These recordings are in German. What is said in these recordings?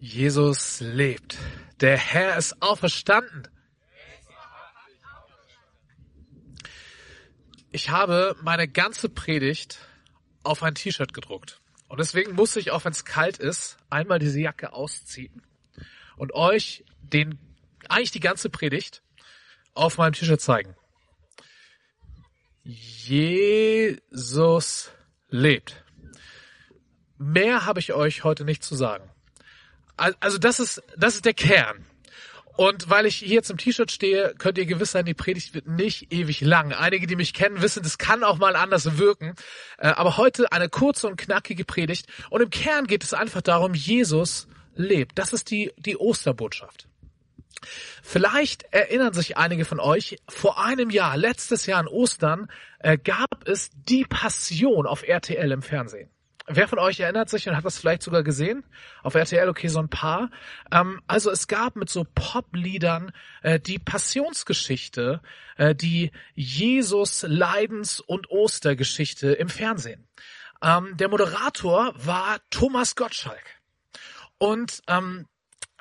Jesus lebt. Der Herr ist auferstanden. Ich habe meine ganze Predigt auf ein T-Shirt gedruckt. Und deswegen muss ich, auch wenn es kalt ist, einmal diese Jacke ausziehen und euch den, eigentlich die ganze Predigt auf meinem T-Shirt zeigen. Jesus lebt. Mehr habe ich euch heute nicht zu sagen. Also das ist, das ist der Kern. Und weil ich hier im T-Shirt stehe, könnt ihr gewiss sein, die Predigt wird nicht ewig lang. Einige, die mich kennen, wissen, das kann auch mal anders wirken. Äh, aber heute eine kurze und knackige Predigt. Und im Kern geht es einfach darum, Jesus lebt. Das ist die, die Osterbotschaft. Vielleicht erinnern sich einige von euch, vor einem Jahr, letztes Jahr an Ostern, äh, gab es die Passion auf RTL im Fernsehen. Wer von euch erinnert sich und hat das vielleicht sogar gesehen? Auf RTL, okay, so ein paar. Ähm, also es gab mit so Popliedern äh, die Passionsgeschichte, äh, die Jesus Leidens- und Ostergeschichte im Fernsehen. Ähm, der Moderator war Thomas Gottschalk. Und ähm,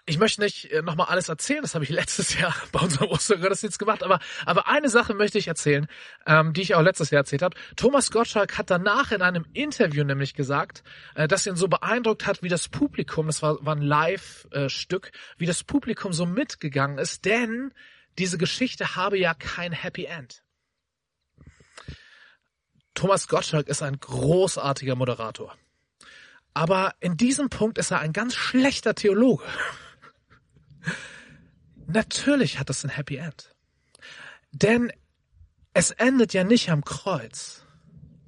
ich möchte nicht äh, nochmal alles erzählen, das habe ich letztes Jahr bei unserem Ostergottesdienst gemacht, aber, aber eine Sache möchte ich erzählen, ähm, die ich auch letztes Jahr erzählt habe. Thomas Gottschalk hat danach in einem Interview nämlich gesagt, äh, dass ihn so beeindruckt hat, wie das Publikum, das war, war ein Live-Stück, wie das Publikum so mitgegangen ist, denn diese Geschichte habe ja kein Happy End. Thomas Gottschalk ist ein großartiger Moderator. Aber in diesem Punkt ist er ein ganz schlechter Theologe. Natürlich hat es ein Happy End. Denn es endet ja nicht am Kreuz.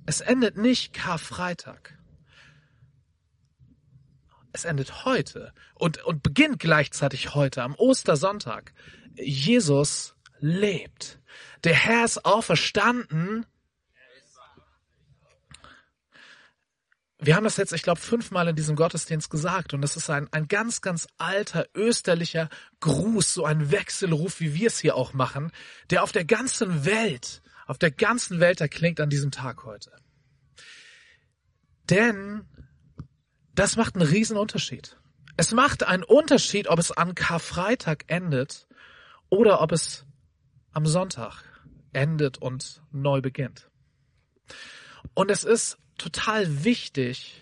Es endet nicht Karfreitag. Es endet heute und, und beginnt gleichzeitig heute, am Ostersonntag. Jesus lebt. Der Herr ist auferstanden wir haben das jetzt, ich glaube, fünfmal in diesem Gottesdienst gesagt und das ist ein, ein ganz, ganz alter österlicher Gruß, so ein Wechselruf, wie wir es hier auch machen, der auf der ganzen Welt, auf der ganzen Welt erklingt an diesem Tag heute. Denn das macht einen riesen Unterschied. Es macht einen Unterschied, ob es an Karfreitag endet oder ob es am Sonntag endet und neu beginnt. Und es ist total wichtig,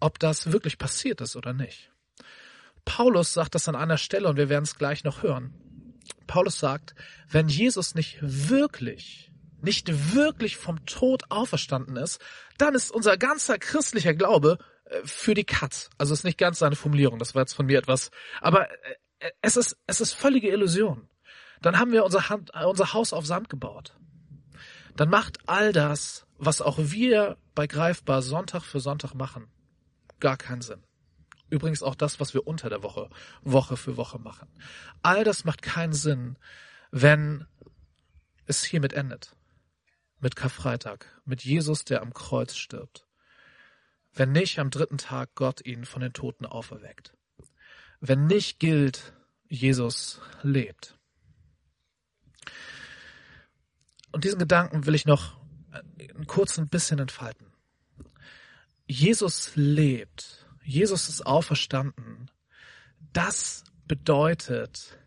ob das wirklich passiert ist oder nicht. Paulus sagt das an einer Stelle und wir werden es gleich noch hören. Paulus sagt, wenn Jesus nicht wirklich, nicht wirklich vom Tod auferstanden ist, dann ist unser ganzer christlicher Glaube äh, für die Katz. Also ist nicht ganz seine Formulierung, das war jetzt von mir etwas, aber äh, es ist, es ist völlige Illusion. Dann haben wir unser, Hand, unser Haus auf Sand gebaut. Dann macht all das, was auch wir bei Greifbar Sonntag für Sonntag machen, gar keinen Sinn. Übrigens auch das, was wir unter der Woche, Woche für Woche machen. All das macht keinen Sinn, wenn es hiermit endet. Mit Karfreitag, mit Jesus, der am Kreuz stirbt. Wenn nicht am dritten Tag Gott ihn von den Toten auferweckt. Wenn nicht gilt, Jesus lebt. Und diesen Gedanken will ich noch kurz ein bisschen entfalten. Jesus lebt. Jesus ist auferstanden. Das bedeutet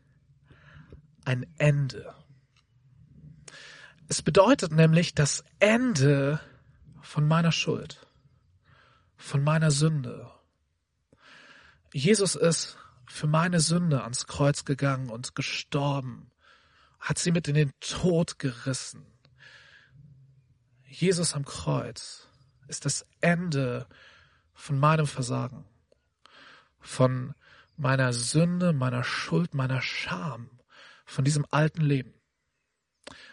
ein Ende. Es bedeutet nämlich das Ende von meiner Schuld, von meiner Sünde. Jesus ist für meine Sünde ans Kreuz gegangen und gestorben, hat sie mit in den Tod gerissen. Jesus am Kreuz ist das Ende von meinem Versagen, von meiner Sünde, meiner Schuld, meiner Scham, von diesem alten Leben.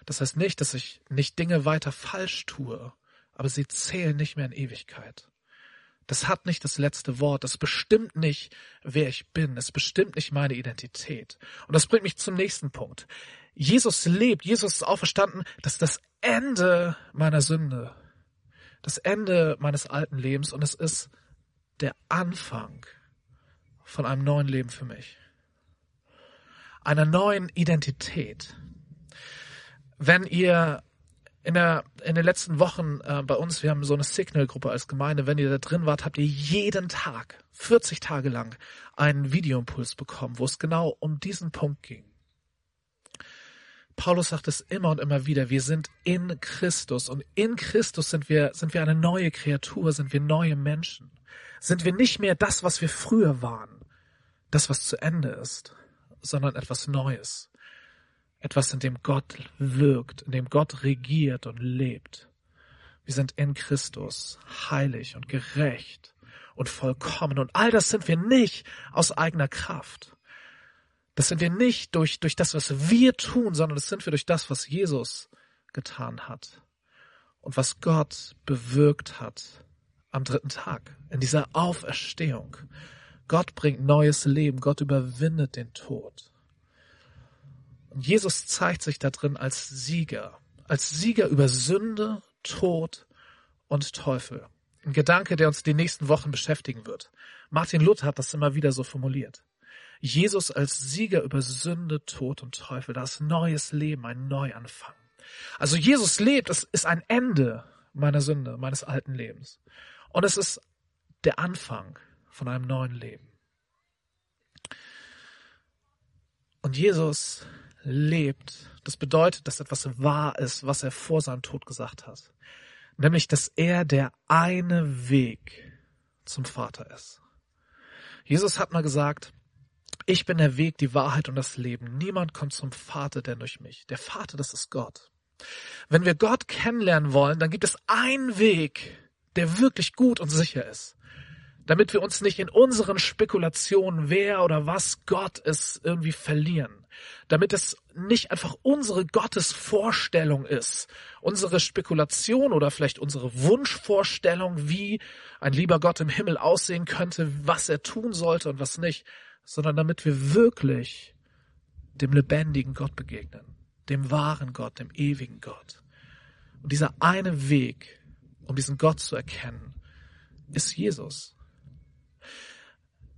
Das heißt nicht, dass ich nicht Dinge weiter falsch tue, aber sie zählen nicht mehr in Ewigkeit. Das hat nicht das letzte Wort. Das bestimmt nicht, wer ich bin. Es bestimmt nicht meine Identität. Und das bringt mich zum nächsten Punkt. Jesus lebt, Jesus ist auferstanden, das ist das Ende meiner Sünde, das Ende meines alten Lebens und es ist der Anfang von einem neuen Leben für mich, einer neuen Identität. Wenn ihr in, der, in den letzten Wochen äh, bei uns, wir haben so eine Signal-Gruppe als Gemeinde. Wenn ihr da drin wart, habt ihr jeden Tag, 40 Tage lang, einen Videoimpuls bekommen, wo es genau um diesen Punkt ging. Paulus sagt es immer und immer wieder, wir sind in Christus und in Christus sind wir, sind wir eine neue Kreatur, sind wir neue Menschen. Sind wir nicht mehr das, was wir früher waren, das, was zu Ende ist, sondern etwas Neues. Etwas, in dem Gott wirkt, in dem Gott regiert und lebt. Wir sind in Christus heilig und gerecht und vollkommen. Und all das sind wir nicht aus eigener Kraft. Das sind wir nicht durch, durch das, was wir tun, sondern das sind wir durch das, was Jesus getan hat. Und was Gott bewirkt hat am dritten Tag, in dieser Auferstehung. Gott bringt neues Leben, Gott überwindet den Tod. Und Jesus zeigt sich da drin als Sieger, als Sieger über Sünde, Tod und Teufel. Ein Gedanke, der uns die nächsten Wochen beschäftigen wird. Martin Luther hat das immer wieder so formuliert. Jesus als Sieger über Sünde, Tod und Teufel, das neues Leben, ein Neuanfang. Also Jesus lebt, es ist ein Ende meiner Sünde, meines alten Lebens. Und es ist der Anfang von einem neuen Leben. Und Jesus lebt, das bedeutet, dass etwas wahr ist, was er vor seinem Tod gesagt hat. Nämlich, dass er der eine Weg zum Vater ist. Jesus hat mal gesagt, ich bin der Weg, die Wahrheit und das Leben. Niemand kommt zum Vater denn durch mich. Der Vater, das ist Gott. Wenn wir Gott kennenlernen wollen, dann gibt es einen Weg, der wirklich gut und sicher ist damit wir uns nicht in unseren Spekulationen, wer oder was Gott ist, irgendwie verlieren. Damit es nicht einfach unsere Gottesvorstellung ist, unsere Spekulation oder vielleicht unsere Wunschvorstellung, wie ein lieber Gott im Himmel aussehen könnte, was er tun sollte und was nicht, sondern damit wir wirklich dem lebendigen Gott begegnen, dem wahren Gott, dem ewigen Gott. Und dieser eine Weg, um diesen Gott zu erkennen, ist Jesus.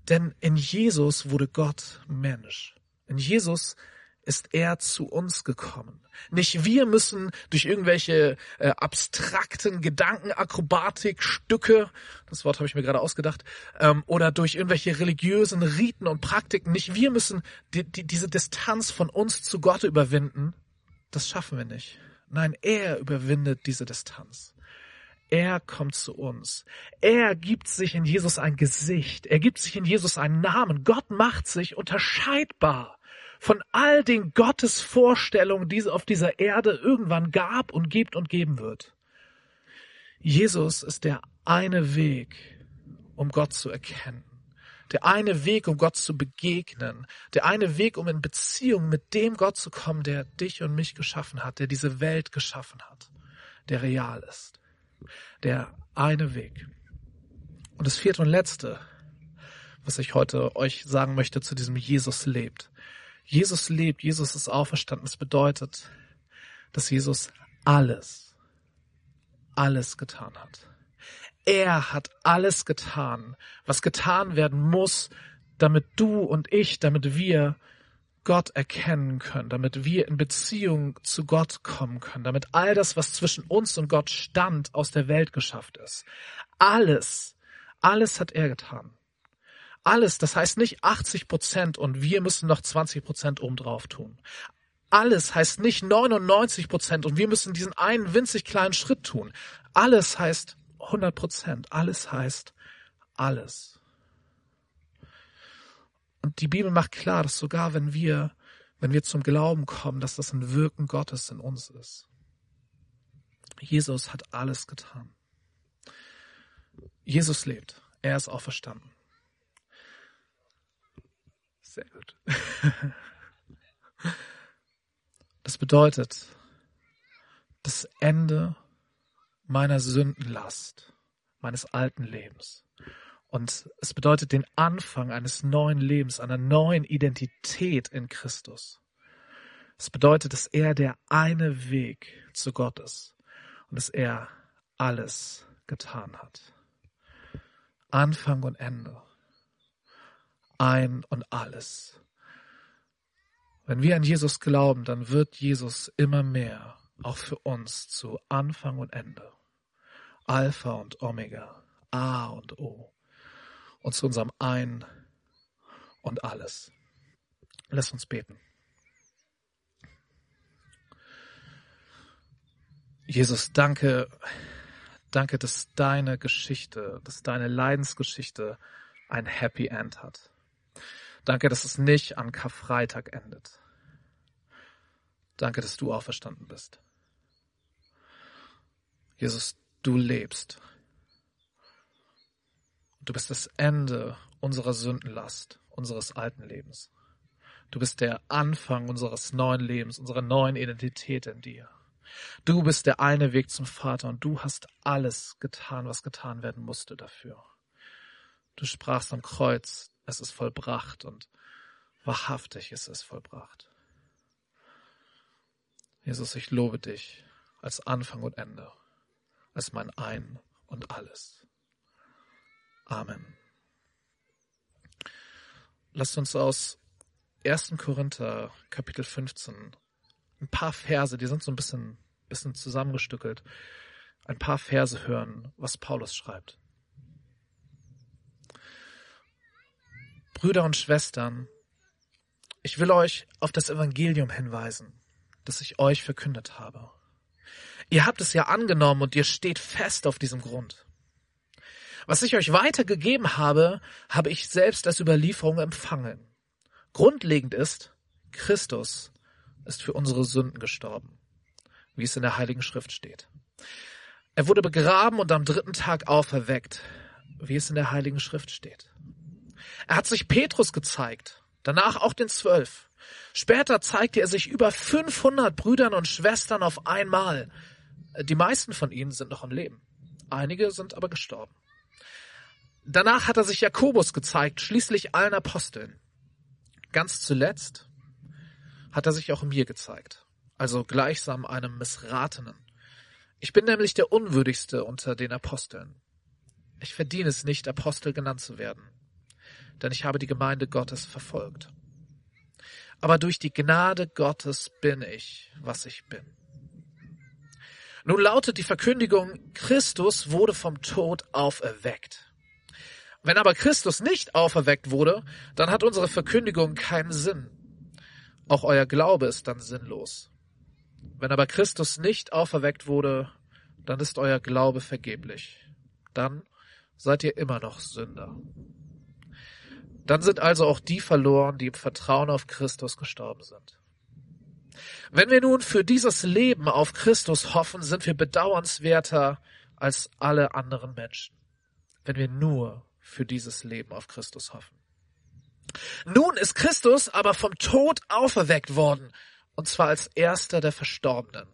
Denn in Jesus wurde Gott Mensch. In Jesus ist er zu uns gekommen. Nicht wir müssen durch irgendwelche äh, abstrakten Gedankenakrobatikstücke, das Wort habe ich mir gerade ausgedacht, ähm, oder durch irgendwelche religiösen Riten und Praktiken, nicht wir müssen die, die, diese Distanz von uns zu Gott überwinden. Das schaffen wir nicht. Nein, er überwindet diese Distanz. Er kommt zu uns. Er gibt sich in Jesus ein Gesicht. Er gibt sich in Jesus einen Namen. Gott macht sich unterscheidbar von all den Gottesvorstellungen, die es auf dieser Erde irgendwann gab und gibt und geben wird. Jesus ist der eine Weg, um Gott zu erkennen. Der eine Weg, um Gott zu begegnen. Der eine Weg, um in Beziehung mit dem Gott zu kommen, der dich und mich geschaffen hat, der diese Welt geschaffen hat, der real ist der eine Weg. Und das vierte und letzte, was ich heute euch sagen möchte zu diesem Jesus lebt. Jesus lebt, Jesus ist auferstanden. Das bedeutet, dass Jesus alles, alles getan hat. Er hat alles getan, was getan werden muss, damit du und ich, damit wir Gott erkennen können, damit wir in Beziehung zu Gott kommen können, damit all das, was zwischen uns und Gott stand, aus der Welt geschafft ist. Alles, alles hat er getan. Alles, das heißt nicht 80 Prozent und wir müssen noch 20 Prozent obendrauf tun. Alles heißt nicht 99 Prozent und wir müssen diesen einen winzig kleinen Schritt tun. Alles heißt 100 Prozent. Alles heißt alles. Und die Bibel macht klar, dass sogar wenn wir, wenn wir zum Glauben kommen, dass das ein Wirken Gottes in uns ist. Jesus hat alles getan. Jesus lebt. Er ist auferstanden. Sehr gut. Das bedeutet, das Ende meiner Sündenlast, meines alten Lebens und es bedeutet den Anfang eines neuen Lebens, einer neuen Identität in Christus. Es bedeutet, dass er der eine Weg zu Gott ist und dass er alles getan hat. Anfang und Ende. Ein und alles. Wenn wir an Jesus glauben, dann wird Jesus immer mehr auch für uns zu Anfang und Ende, Alpha und Omega, A und O und zu unserem Ein und alles. Lass uns beten. Jesus, danke, danke, dass deine Geschichte, dass deine Leidensgeschichte ein Happy End hat. Danke, dass es nicht an Karfreitag endet. Danke, dass du auferstanden bist. Jesus, du lebst. Du bist das Ende unserer Sündenlast, unseres alten Lebens. Du bist der Anfang unseres neuen Lebens, unserer neuen Identität in dir. Du bist der eine Weg zum Vater und du hast alles getan, was getan werden musste dafür. Du sprachst am Kreuz, es ist vollbracht und wahrhaftig ist es vollbracht. Jesus, ich lobe dich als Anfang und Ende, als mein Ein und alles. Amen. Lasst uns aus 1. Korinther Kapitel 15 ein paar Verse, die sind so ein bisschen, bisschen zusammengestückelt, ein paar Verse hören, was Paulus schreibt. Brüder und Schwestern, ich will euch auf das Evangelium hinweisen, das ich euch verkündet habe. Ihr habt es ja angenommen und ihr steht fest auf diesem Grund. Was ich euch weitergegeben habe, habe ich selbst als Überlieferung empfangen. Grundlegend ist, Christus ist für unsere Sünden gestorben, wie es in der Heiligen Schrift steht. Er wurde begraben und am dritten Tag auferweckt, wie es in der Heiligen Schrift steht. Er hat sich Petrus gezeigt, danach auch den Zwölf. Später zeigte er sich über 500 Brüdern und Schwestern auf einmal. Die meisten von ihnen sind noch am Leben. Einige sind aber gestorben. Danach hat er sich Jakobus gezeigt, schließlich allen Aposteln. Ganz zuletzt hat er sich auch mir gezeigt, also gleichsam einem Missratenen. Ich bin nämlich der Unwürdigste unter den Aposteln. Ich verdiene es nicht, Apostel genannt zu werden, denn ich habe die Gemeinde Gottes verfolgt. Aber durch die Gnade Gottes bin ich, was ich bin. Nun lautet die Verkündigung, Christus wurde vom Tod auferweckt. Wenn aber Christus nicht auferweckt wurde, dann hat unsere Verkündigung keinen Sinn. Auch euer Glaube ist dann sinnlos. Wenn aber Christus nicht auferweckt wurde, dann ist euer Glaube vergeblich. Dann seid ihr immer noch Sünder. Dann sind also auch die verloren, die im Vertrauen auf Christus gestorben sind. Wenn wir nun für dieses Leben auf Christus hoffen, sind wir bedauernswerter als alle anderen Menschen. Wenn wir nur für dieses Leben auf Christus hoffen. Nun ist Christus aber vom Tod auferweckt worden, und zwar als erster der Verstorbenen.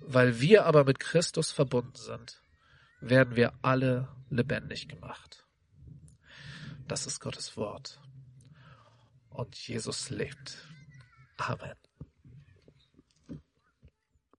Weil wir aber mit Christus verbunden sind, werden wir alle lebendig gemacht. Das ist Gottes Wort. Und Jesus lebt. Amen.